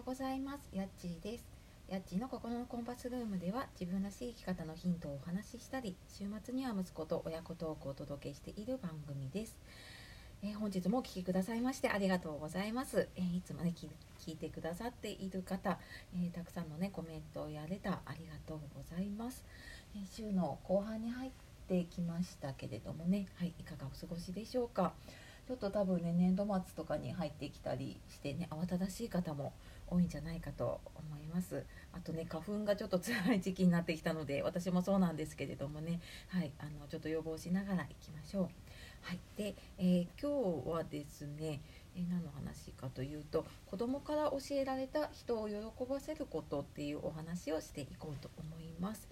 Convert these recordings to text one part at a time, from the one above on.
ようございます。やっちーです。やっちーの心のコンパスルームでは自分らしい生き方のヒントをお話ししたり週末には息子と親子トークをお届けしている番組です、えー本日もお聴きくださいましてありがとうございます、えーいつもね聞いてくださっている方、えーたくさんのねコメントをやレターありがとうございます、え週の後半に入ってきましたけれどもねはいいかがお過ごしでしょうか。ちょっと多分ね年度末とかに入ってきたりしてね慌ただしい方も多いんじゃないかと思います。あとね花粉がちょっと辛い時期になってきたので私もそうなんですけれどもね。はいあのちょっと予防しながらいきましょう。はいで、えー今日はですねえ何の話かというと子供から教えられた人を喜ばせることっていうお話をしていこうと思います。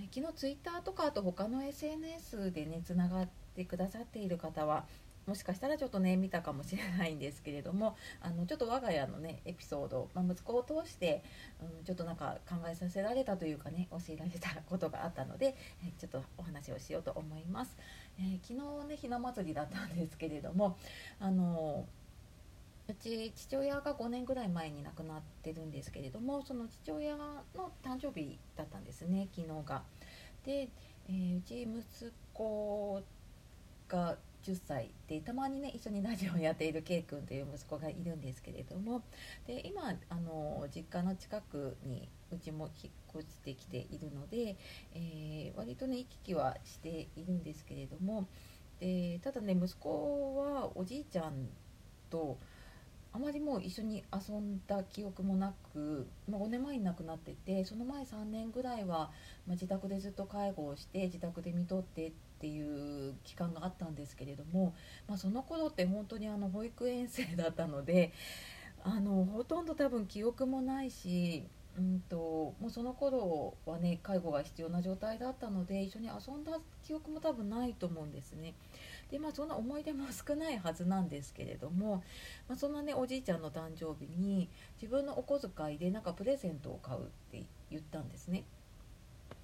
え昨日ツイッターとかあと他の SNS でねつながってくださっている方はもしかしたらちょっとね見たかもしれないんですけれどもあのちょっと我が家のねエピソード、まあ、息子を通して、うん、ちょっとなんか考えさせられたというかね教えられたことがあったので、えちょっとお話をしようと思います、えー昨日ねひな祭りだったんですけれどもあのうち父親が5年ぐらい前に亡くなってるんですけれどもその父親の誕生日だったんですね昨日が。で、えーうち息子が10歳でたまにね一緒にラジオをやっている K 君という息子がいるんですけれども。で今あの実家の近くにうちも引っ越してきているので、えー割とね行き来はしているんですけれども。でただね息子はおじいちゃんとあまりもう一緒に遊んだ記憶もなく、まあ、5年前に亡くなっててその前3年ぐらいは、まあ、自宅でずっと介護をして自宅で見とってっていう期間があったんですけれども、まあ、その頃って本当にあの保育園生だったのであのほとんど多分記憶もないし。うんともうその頃はね介護が必要な状態だったので一緒に遊んだ記憶も多分ないと思うんですねでまあそんな思い出も少ないはずなんですけれども、まあ、そんなねおじいちゃんの誕生日に自分のお小遣いでなんかプレゼントを買うって言ったんですね。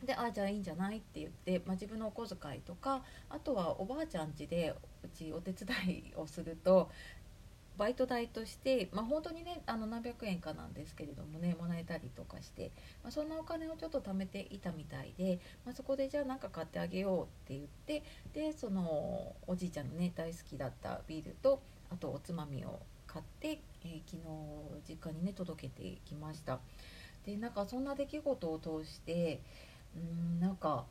であじゃあいいんじゃないって言って、まあ、自分のお小遣いとかあとはおばあちゃん家でうちお手伝いをするとバイト代として、まあ、本当にねあの何百円かなんですけれどもねもらえたりとかして、まあ、そんなお金をちょっと貯めていたみたいで、まあ、そこでじゃあ何か買ってあげようって言ってでそのおじいちゃんのね大好きだったビールとあとおつまみを買って、えー昨日実家にね届けてきました。でなんかそんな出来事を通してうんなんか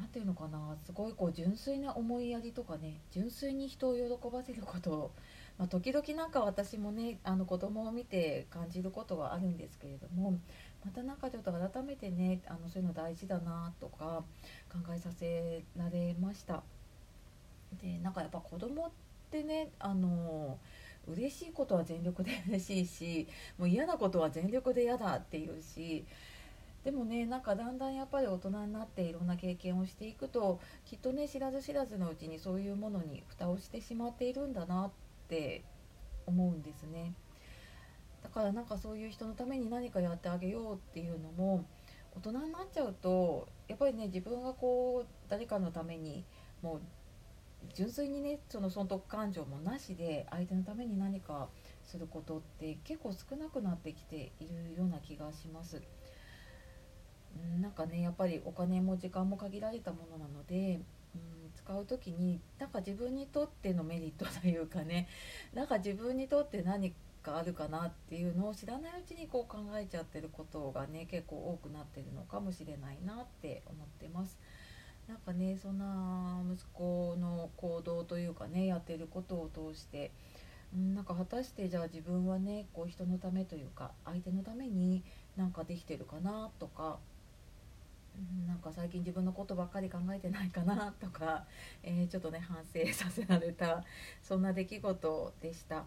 なんていうのかなすごいこう純粋な思いやりとかね純粋に人を喜ばせることを、まあ、時々なんか私もねあの子供を見て感じることがあるんですけれどもまたなんかちょっと改めてねあのそういうの大事だなとか考えさせられました。でなんかやっぱ子供ってねあの嬉しいことは全力で嬉しいしもう嫌なことは全力で嫌だっていうしでもねなんかだんだんやっぱり大人になっていろんな経験をしていくときっとね知らず知らずのうちにそういうものに蓋をしてしまっているんだなって思うんですねだからなんかそういう人のために何かやってあげようっていうのも大人になっちゃうとやっぱりね自分がこう誰かのためにもう純粋にねその損得感情もなしで相手のために何かすることって結構少なくなってきているような気がします。うんなんかねやっぱりお金も時間も限られたものなので、うん、使う時になんか自分にとってのメリットというかね なんか自分にとって何かあるかなっていうのを知らないうちにこう考えちゃってることがね結構多くなってるのかもしれないなって思ってます。なんかねそんな息子の行動というかねやってることを通してうんなんか果たしてじゃあ自分はねこう人のためというか相手のためになんかできてるかなとかなんか最近自分のことばっかり考えてないかなとか、えーちょっとね反省させられた そんな出来事でした。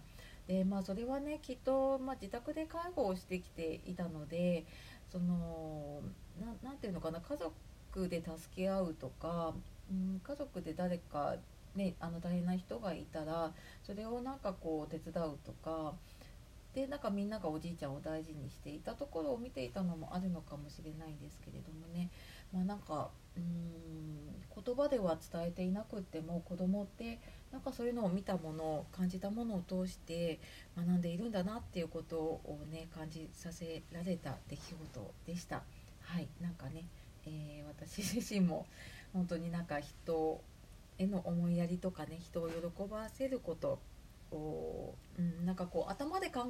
でまあそれはねきっと、まあ、自宅で介護をしてきていたのでそのななんていうのかな家族で助け合うとか、うん、家族で誰か、ね、あの大変な人がいたらそれをなんかこう手伝うとかでなんかみんながおじいちゃんを大事にしていたところを見ていたのもあるのかもしれないんですけれどもね、まあ、なんかうーん言葉では伝えていなくっても子供ってなんかそういうのを見たもの感じたものを通して学んでいるんだなっていうことをね感じさせられた出来事でした。はいなんかね、えー、私自身も本当になんか人への思いやりとかね人を喜ばせることを、うん、なんかこう頭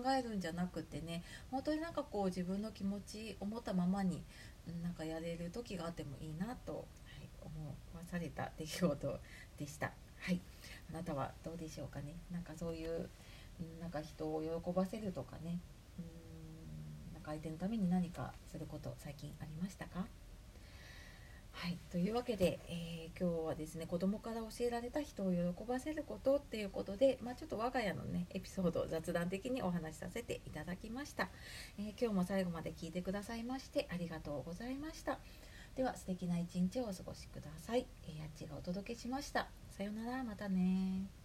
えるんじゃなくてね本当になんかこう自分の気持ち思ったままに、うん、なんかやれる時があってもいいなと、はい、思わされた出来事でした。はい。あなたはどうでしょうかね。なんかそういう、うん、なんか人を喜ばせるとかね。うんなんか相手のために何かすること最近ありましたか？はい、というわけで、えー、今日はですね子供から教えられた人を喜ばせることっていうことで、まあ、ちょっと我が家のねエピソードを雑談的にお話しさせていただきました、えー、今日も最後まで聞いてくださいましてありがとうございました。では素敵な一日をお過ごしください、えー、やっちがお届けしました。さようならまたね